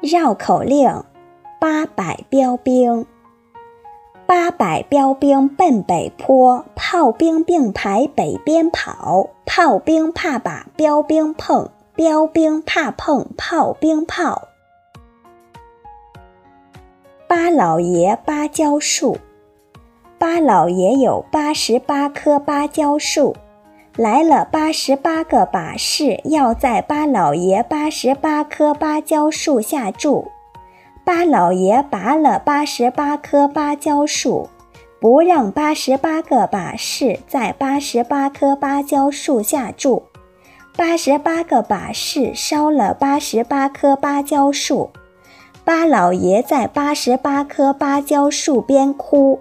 绕口令：八百标兵。八百标兵奔北坡，炮兵并排北边跑。炮兵怕把标兵碰，标兵怕碰炮兵炮。八老爷芭蕉树，八老爷有八十八棵芭蕉树。来了八十八个把式，要在八老爷八十八棵芭蕉树下住。八老爷拔了八十八棵芭蕉树，不让八十八个把式在八十八棵芭蕉树下住。八十八个把式烧了八十八棵芭蕉树。八老爷在八十八棵芭蕉树边哭。